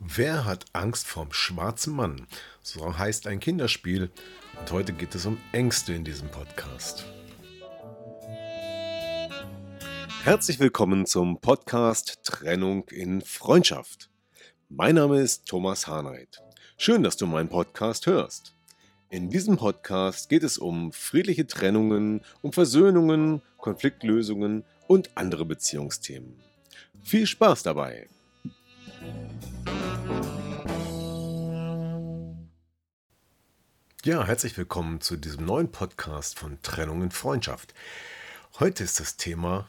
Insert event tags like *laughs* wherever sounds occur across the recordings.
Wer hat Angst vorm schwarzen Mann? So heißt ein Kinderspiel. Und heute geht es um Ängste in diesem Podcast. Herzlich willkommen zum Podcast Trennung in Freundschaft. Mein Name ist Thomas Harnight. Schön, dass du meinen Podcast hörst. In diesem Podcast geht es um friedliche Trennungen, um Versöhnungen, Konfliktlösungen und andere Beziehungsthemen. Viel Spaß dabei! Ja, herzlich willkommen zu diesem neuen Podcast von Trennung in Freundschaft. Heute ist das Thema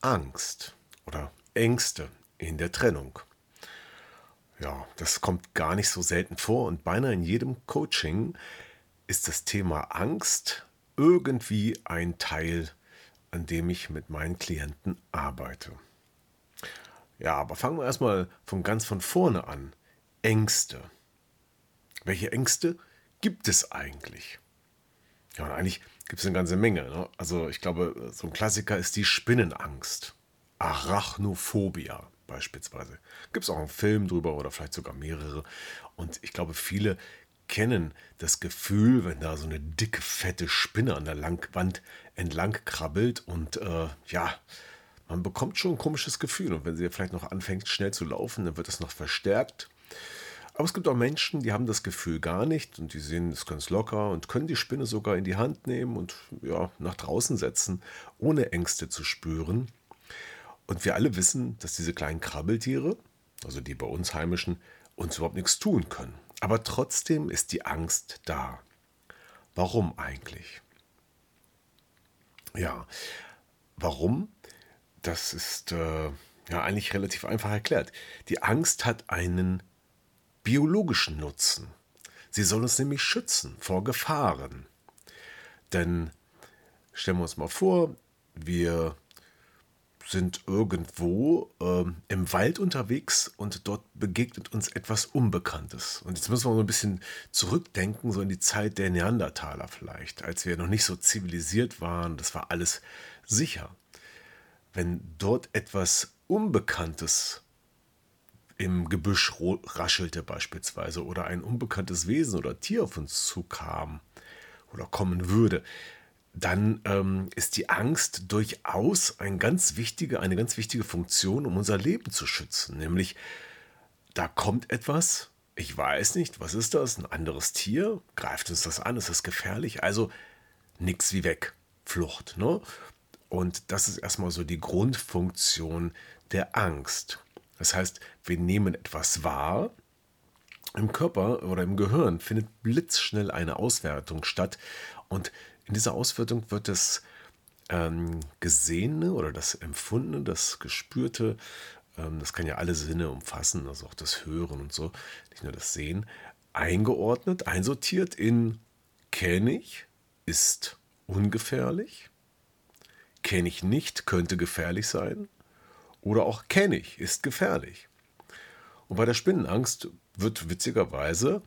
Angst oder Ängste in der Trennung. Ja, das kommt gar nicht so selten vor und beinahe in jedem Coaching ist das Thema Angst irgendwie ein Teil, an dem ich mit meinen Klienten arbeite. Ja, aber fangen wir erstmal von ganz von vorne an. Ängste. Welche Ängste gibt es eigentlich? Ja, und eigentlich gibt es eine ganze Menge. Ne? Also ich glaube, so ein Klassiker ist die Spinnenangst. Arachnophobia beispielsweise. Gibt es auch einen Film drüber oder vielleicht sogar mehrere. Und ich glaube, viele kennen das Gefühl, wenn da so eine dicke, fette Spinne an der Langwand entlang krabbelt und äh, ja, man bekommt schon ein komisches Gefühl. Und wenn sie vielleicht noch anfängt, schnell zu laufen, dann wird das noch verstärkt. Aber es gibt auch Menschen, die haben das Gefühl gar nicht und die sehen es ganz locker und können die Spinne sogar in die Hand nehmen und ja, nach draußen setzen, ohne Ängste zu spüren. Und wir alle wissen, dass diese kleinen Krabbeltiere, also die bei uns heimischen, uns überhaupt nichts tun können. Aber trotzdem ist die Angst da. Warum eigentlich? Ja, warum? Das ist äh, ja eigentlich relativ einfach erklärt. Die Angst hat einen biologischen Nutzen. Sie soll uns nämlich schützen vor Gefahren. Denn stellen wir uns mal vor, wir sind irgendwo ähm, im Wald unterwegs und dort begegnet uns etwas Unbekanntes. Und jetzt müssen wir so ein bisschen zurückdenken, so in die Zeit der Neandertaler vielleicht, als wir noch nicht so zivilisiert waren, das war alles sicher. Wenn dort etwas Unbekanntes im Gebüsch raschelte beispielsweise oder ein unbekanntes Wesen oder Tier auf uns zukam oder kommen würde, dann ähm, ist die Angst durchaus ein ganz wichtige, eine ganz wichtige Funktion, um unser Leben zu schützen. Nämlich, da kommt etwas, ich weiß nicht, was ist das? Ein anderes Tier? Greift uns das an? Ist das gefährlich? Also nichts wie weg. Flucht. Ne? Und das ist erstmal so die Grundfunktion der Angst. Das heißt, wir nehmen etwas wahr. Im Körper oder im Gehirn findet blitzschnell eine Auswertung statt und in dieser Auswertung wird das ähm, Gesehene oder das Empfundene, das Gespürte, ähm, das kann ja alle Sinne umfassen, also auch das Hören und so, nicht nur das Sehen, eingeordnet, einsortiert in kenne ich, ist ungefährlich, kenne ich nicht, könnte gefährlich sein oder auch kenne ich, ist gefährlich. Und bei der Spinnenangst wird witzigerweise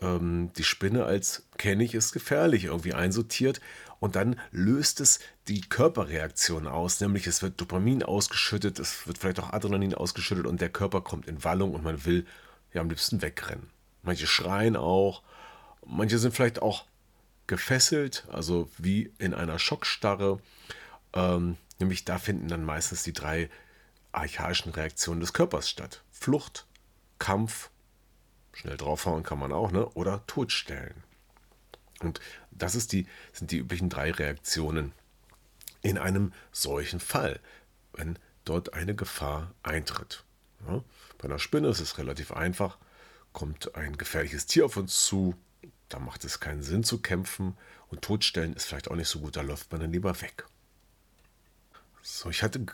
ähm, die Spinne als kenne ich, ist gefährlich irgendwie einsortiert und dann löst es die Körperreaktion aus, nämlich es wird Dopamin ausgeschüttet, es wird vielleicht auch Adrenalin ausgeschüttet und der Körper kommt in Wallung und man will ja am liebsten wegrennen. Manche schreien auch, manche sind vielleicht auch gefesselt, also wie in einer Schockstarre. Ähm, nämlich da finden dann meistens die drei archaischen Reaktionen des Körpers statt. Flucht, Kampf Schnell draufhauen kann man auch, ne? Oder totstellen. Und das ist die, sind die üblichen drei Reaktionen in einem solchen Fall, wenn dort eine Gefahr eintritt. Ja? Bei einer Spinne ist es relativ einfach. Kommt ein gefährliches Tier auf uns zu, da macht es keinen Sinn zu kämpfen und totstellen ist vielleicht auch nicht so gut, da läuft man dann lieber weg. So, ich hatte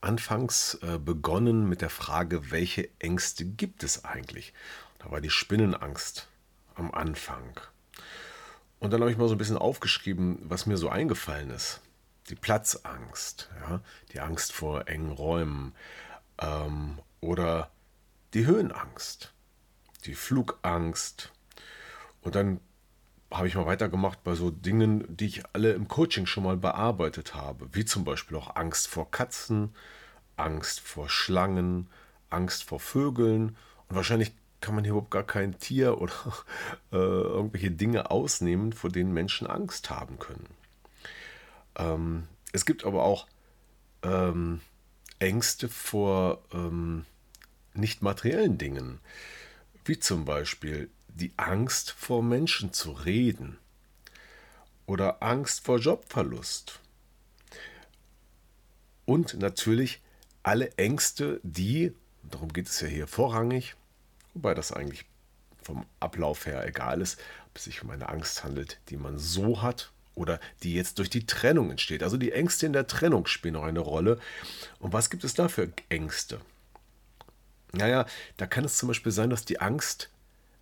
anfangs äh, begonnen mit der Frage, welche Ängste gibt es eigentlich? Da war die Spinnenangst am Anfang. Und dann habe ich mal so ein bisschen aufgeschrieben, was mir so eingefallen ist. Die Platzangst, ja, die Angst vor engen Räumen ähm, oder die Höhenangst, die Flugangst. Und dann habe ich mal weitergemacht bei so Dingen, die ich alle im Coaching schon mal bearbeitet habe, wie zum Beispiel auch Angst vor Katzen, Angst vor Schlangen, Angst vor Vögeln. Und wahrscheinlich kann man hier überhaupt gar kein Tier *laughs* oder äh, irgendwelche Dinge ausnehmen, vor denen Menschen Angst haben können. Ähm, es gibt aber auch ähm, Ängste vor ähm, nicht materiellen Dingen, wie zum Beispiel die Angst vor Menschen zu reden oder Angst vor Jobverlust. Und natürlich alle Ängste, die, darum geht es ja hier vorrangig, wobei das eigentlich vom Ablauf her egal ist, ob es sich um eine Angst handelt, die man so hat oder die jetzt durch die Trennung entsteht. Also die Ängste in der Trennung spielen auch eine Rolle. Und was gibt es da für Ängste? Naja, da kann es zum Beispiel sein, dass die Angst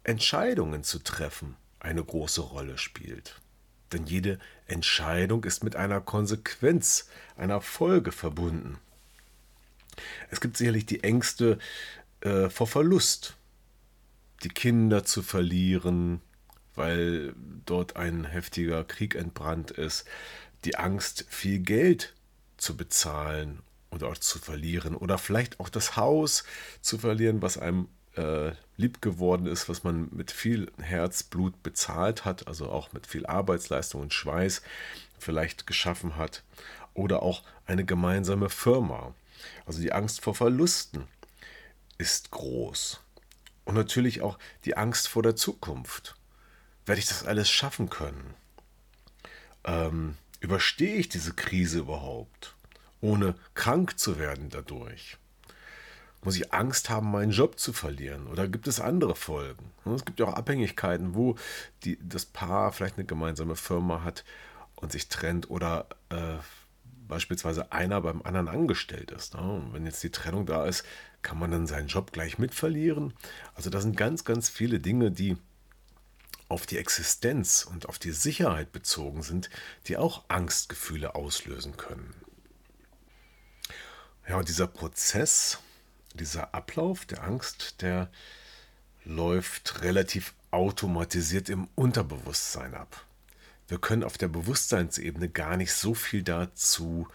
Entscheidungen zu treffen eine große Rolle spielt. Denn jede Entscheidung ist mit einer Konsequenz, einer Folge verbunden. Es gibt sicherlich die Ängste äh, vor Verlust, die Kinder zu verlieren, weil dort ein heftiger Krieg entbrannt ist, die Angst, viel Geld zu bezahlen oder auch zu verlieren oder vielleicht auch das Haus zu verlieren, was einem äh, lieb geworden ist, was man mit viel Herzblut bezahlt hat, also auch mit viel Arbeitsleistung und Schweiß vielleicht geschaffen hat, oder auch eine gemeinsame Firma. Also die Angst vor Verlusten ist groß. Und natürlich auch die Angst vor der Zukunft. Werde ich das alles schaffen können? Ähm, überstehe ich diese Krise überhaupt, ohne krank zu werden dadurch? Muss ich Angst haben, meinen Job zu verlieren? Oder gibt es andere Folgen? Es gibt ja auch Abhängigkeiten, wo die, das Paar vielleicht eine gemeinsame Firma hat und sich trennt oder äh, beispielsweise einer beim anderen angestellt ist. Ne? Und wenn jetzt die Trennung da ist, kann man dann seinen Job gleich mit verlieren. Also da sind ganz, ganz viele Dinge, die auf die Existenz und auf die Sicherheit bezogen sind, die auch Angstgefühle auslösen können. Ja, und dieser Prozess, dieser Ablauf der Angst, der läuft relativ automatisiert im Unterbewusstsein ab. Wir können auf der Bewusstseinsebene gar nicht so viel dazu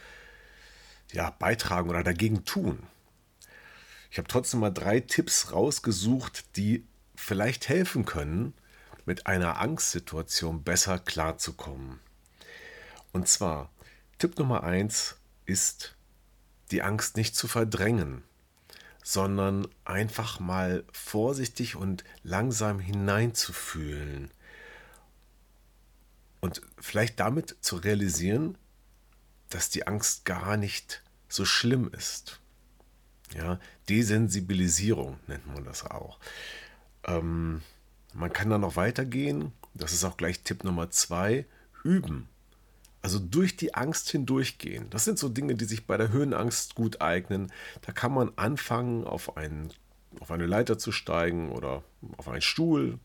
ja, beitragen oder dagegen tun. Ich habe trotzdem mal drei Tipps rausgesucht, die vielleicht helfen können, mit einer Angstsituation besser klarzukommen. Und zwar, Tipp Nummer eins ist, die Angst nicht zu verdrängen sondern einfach mal vorsichtig und langsam hineinzufühlen. Und vielleicht damit zu realisieren, dass die Angst gar nicht so schlimm ist. Ja, Desensibilisierung nennt man das auch. Ähm, man kann da noch weitergehen. Das ist auch gleich Tipp Nummer zwei. Üben. Also durch die Angst hindurchgehen. Das sind so Dinge, die sich bei der Höhenangst gut eignen. Da kann man anfangen, auf, einen, auf eine Leiter zu steigen oder auf einen Stuhl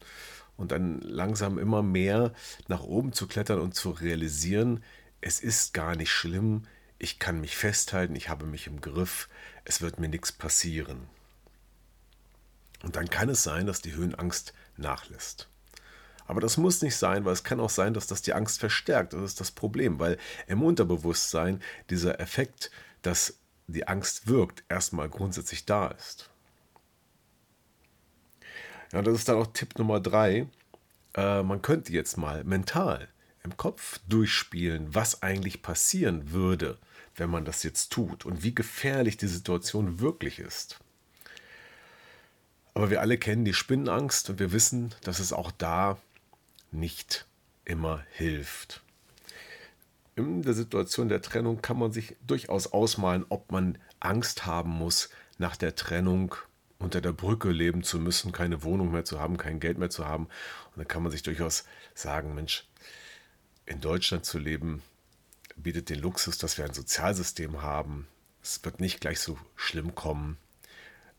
und dann langsam immer mehr nach oben zu klettern und zu realisieren, es ist gar nicht schlimm, ich kann mich festhalten, ich habe mich im Griff, es wird mir nichts passieren. Und dann kann es sein, dass die Höhenangst nachlässt. Aber das muss nicht sein, weil es kann auch sein, dass das die Angst verstärkt. Das ist das Problem, weil im Unterbewusstsein dieser Effekt, dass die Angst wirkt, erstmal grundsätzlich da ist. Ja, das ist dann auch Tipp Nummer drei. Äh, man könnte jetzt mal mental im Kopf durchspielen, was eigentlich passieren würde, wenn man das jetzt tut und wie gefährlich die Situation wirklich ist. Aber wir alle kennen die Spinnenangst und wir wissen, dass es auch da nicht immer hilft. In der Situation der Trennung kann man sich durchaus ausmalen, ob man Angst haben muss, nach der Trennung unter der Brücke leben zu müssen, keine Wohnung mehr zu haben, kein Geld mehr zu haben. Und dann kann man sich durchaus sagen, Mensch, in Deutschland zu leben bietet den Luxus, dass wir ein Sozialsystem haben. Es wird nicht gleich so schlimm kommen.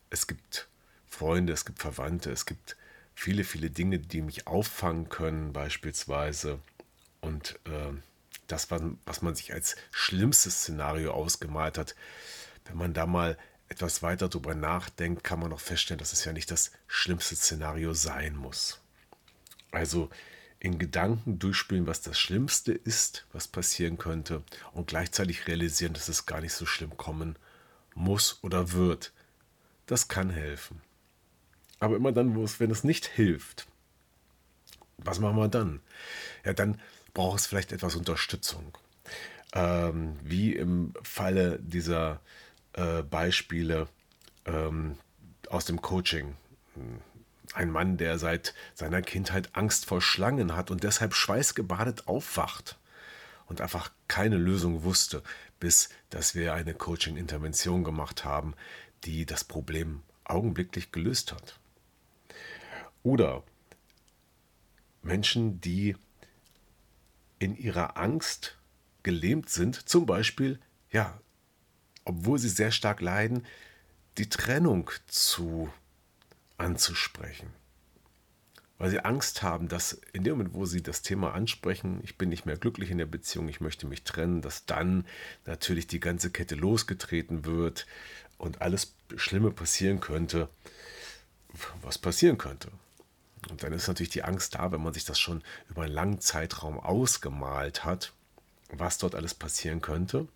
Es gibt Freunde, es gibt Verwandte, es gibt viele, viele Dinge, die mich auffangen können, beispielsweise. Und äh, das, was man sich als schlimmstes Szenario ausgemalt hat, wenn man da mal etwas weiter darüber nachdenkt, kann man auch feststellen, dass es ja nicht das schlimmste Szenario sein muss. Also in Gedanken durchspielen, was das Schlimmste ist, was passieren könnte und gleichzeitig realisieren, dass es gar nicht so schlimm kommen muss oder wird. Das kann helfen. Aber immer dann, wenn es nicht hilft, was machen wir dann? Ja, dann braucht es vielleicht etwas Unterstützung. Ähm, wie im Falle dieser äh, Beispiele ähm, aus dem Coaching. Ein Mann, der seit seiner Kindheit Angst vor Schlangen hat und deshalb schweißgebadet aufwacht und einfach keine Lösung wusste, bis dass wir eine Coaching-Intervention gemacht haben, die das Problem augenblicklich gelöst hat. Oder Menschen, die in ihrer Angst gelähmt sind, zum Beispiel, ja, obwohl sie sehr stark leiden, die Trennung zu anzusprechen. Weil sie Angst haben, dass in dem Moment, wo sie das Thema ansprechen, ich bin nicht mehr glücklich in der Beziehung, ich möchte mich trennen, dass dann natürlich die ganze Kette losgetreten wird und alles Schlimme passieren könnte, was passieren könnte. Und dann ist natürlich die Angst da, wenn man sich das schon über einen langen Zeitraum ausgemalt hat, was dort alles passieren könnte.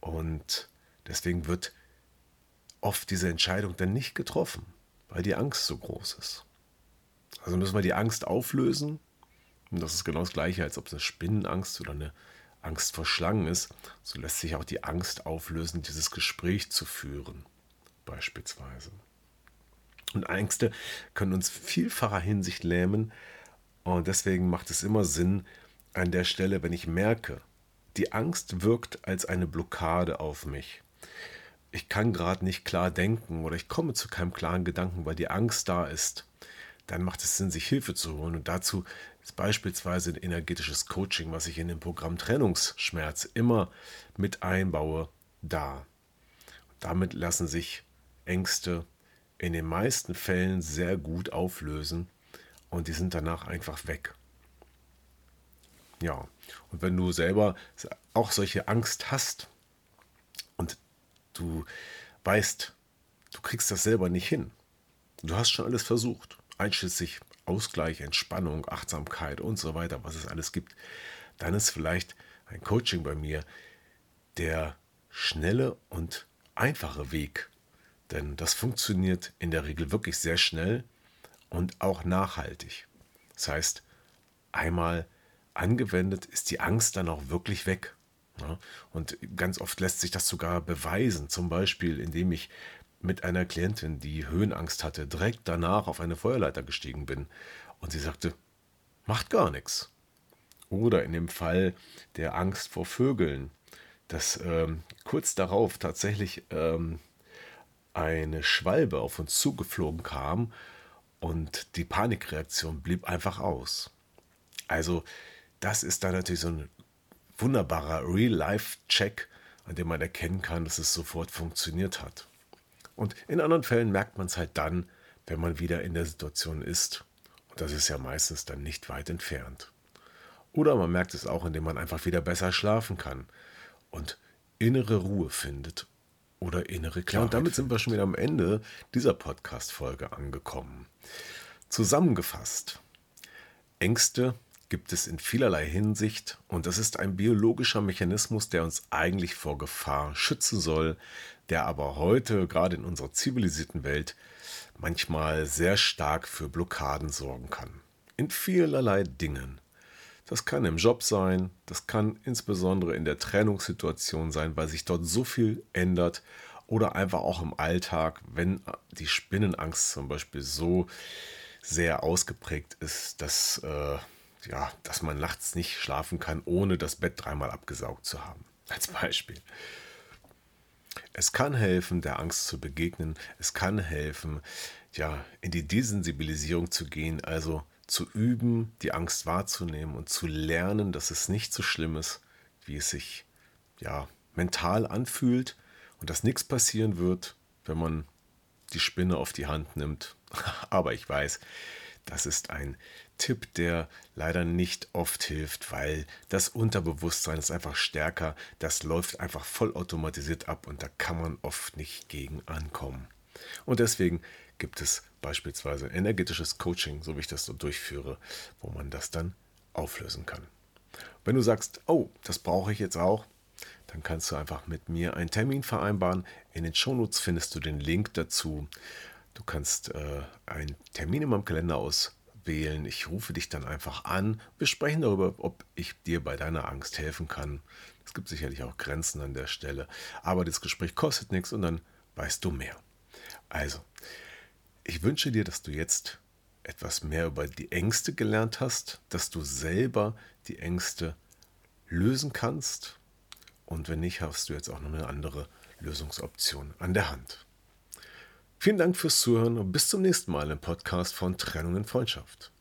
Und deswegen wird oft diese Entscheidung dann nicht getroffen, weil die Angst so groß ist. Also müssen wir die Angst auflösen. Und das ist genau das Gleiche, als ob es eine Spinnenangst oder eine Angst vor Schlangen ist. So lässt sich auch die Angst auflösen, dieses Gespräch zu führen, beispielsweise. Und Ängste können uns vielfacher Hinsicht lähmen. Und deswegen macht es immer Sinn, an der Stelle, wenn ich merke, die Angst wirkt als eine Blockade auf mich. Ich kann gerade nicht klar denken oder ich komme zu keinem klaren Gedanken, weil die Angst da ist. Dann macht es Sinn, sich Hilfe zu holen. Und dazu ist beispielsweise ein energetisches Coaching, was ich in dem Programm Trennungsschmerz immer mit einbaue, da. Damit lassen sich Ängste in den meisten Fällen sehr gut auflösen und die sind danach einfach weg. Ja, und wenn du selber auch solche Angst hast und du weißt, du kriegst das selber nicht hin, du hast schon alles versucht, einschließlich Ausgleich, Entspannung, Achtsamkeit und so weiter, was es alles gibt, dann ist vielleicht ein Coaching bei mir der schnelle und einfache Weg denn das funktioniert in der Regel wirklich sehr schnell und auch nachhaltig. Das heißt, einmal angewendet ist die Angst dann auch wirklich weg. Und ganz oft lässt sich das sogar beweisen, zum Beispiel indem ich mit einer Klientin, die Höhenangst hatte, direkt danach auf eine Feuerleiter gestiegen bin und sie sagte, macht gar nichts. Oder in dem Fall der Angst vor Vögeln, dass ähm, kurz darauf tatsächlich ähm, eine Schwalbe auf uns zugeflogen kam und die Panikreaktion blieb einfach aus. Also das ist dann natürlich so ein wunderbarer Real-Life-Check, an dem man erkennen kann, dass es sofort funktioniert hat. Und in anderen Fällen merkt man es halt dann, wenn man wieder in der Situation ist. Und das ist ja meistens dann nicht weit entfernt. Oder man merkt es auch, indem man einfach wieder besser schlafen kann und innere Ruhe findet oder innere Klarheit. Ja, und damit sind wir schon wieder am Ende dieser Podcast-Folge angekommen. Zusammengefasst: Ängste gibt es in vielerlei Hinsicht und das ist ein biologischer Mechanismus, der uns eigentlich vor Gefahr schützen soll, der aber heute, gerade in unserer zivilisierten Welt, manchmal sehr stark für Blockaden sorgen kann. In vielerlei Dingen. Das kann im Job sein, das kann insbesondere in der Trennungssituation sein, weil sich dort so viel ändert oder einfach auch im Alltag, wenn die Spinnenangst zum Beispiel so sehr ausgeprägt ist, dass, äh, ja, dass man nachts nicht schlafen kann, ohne das Bett dreimal abgesaugt zu haben. *laughs* Als Beispiel. Es kann helfen, der Angst zu begegnen. Es kann helfen, ja, in die Desensibilisierung zu gehen, also zu üben, die Angst wahrzunehmen und zu lernen, dass es nicht so schlimm ist, wie es sich ja mental anfühlt und dass nichts passieren wird, wenn man die Spinne auf die Hand nimmt. *laughs* Aber ich weiß, das ist ein Tipp, der leider nicht oft hilft, weil das Unterbewusstsein ist einfach stärker. Das läuft einfach vollautomatisiert ab und da kann man oft nicht gegen ankommen. Und deswegen gibt es beispielsweise energetisches Coaching, so wie ich das so durchführe, wo man das dann auflösen kann. Wenn du sagst, oh, das brauche ich jetzt auch, dann kannst du einfach mit mir einen Termin vereinbaren. In den Shownotes findest du den Link dazu. Du kannst äh, einen Termin in meinem Kalender auswählen. Ich rufe dich dann einfach an. Wir sprechen darüber, ob ich dir bei deiner Angst helfen kann. Es gibt sicherlich auch Grenzen an der Stelle. Aber das Gespräch kostet nichts und dann weißt du mehr. Also, ich wünsche dir, dass du jetzt etwas mehr über die Ängste gelernt hast, dass du selber die Ängste lösen kannst. Und wenn nicht, hast du jetzt auch noch eine andere Lösungsoption an der Hand. Vielen Dank fürs Zuhören und bis zum nächsten Mal im Podcast von Trennung in Freundschaft.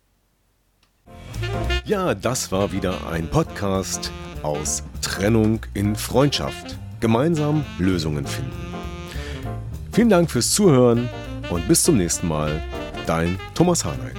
Ja, das war wieder ein Podcast aus Trennung in Freundschaft. Gemeinsam Lösungen finden. Vielen Dank fürs Zuhören und bis zum nächsten Mal. Dein Thomas Harnight.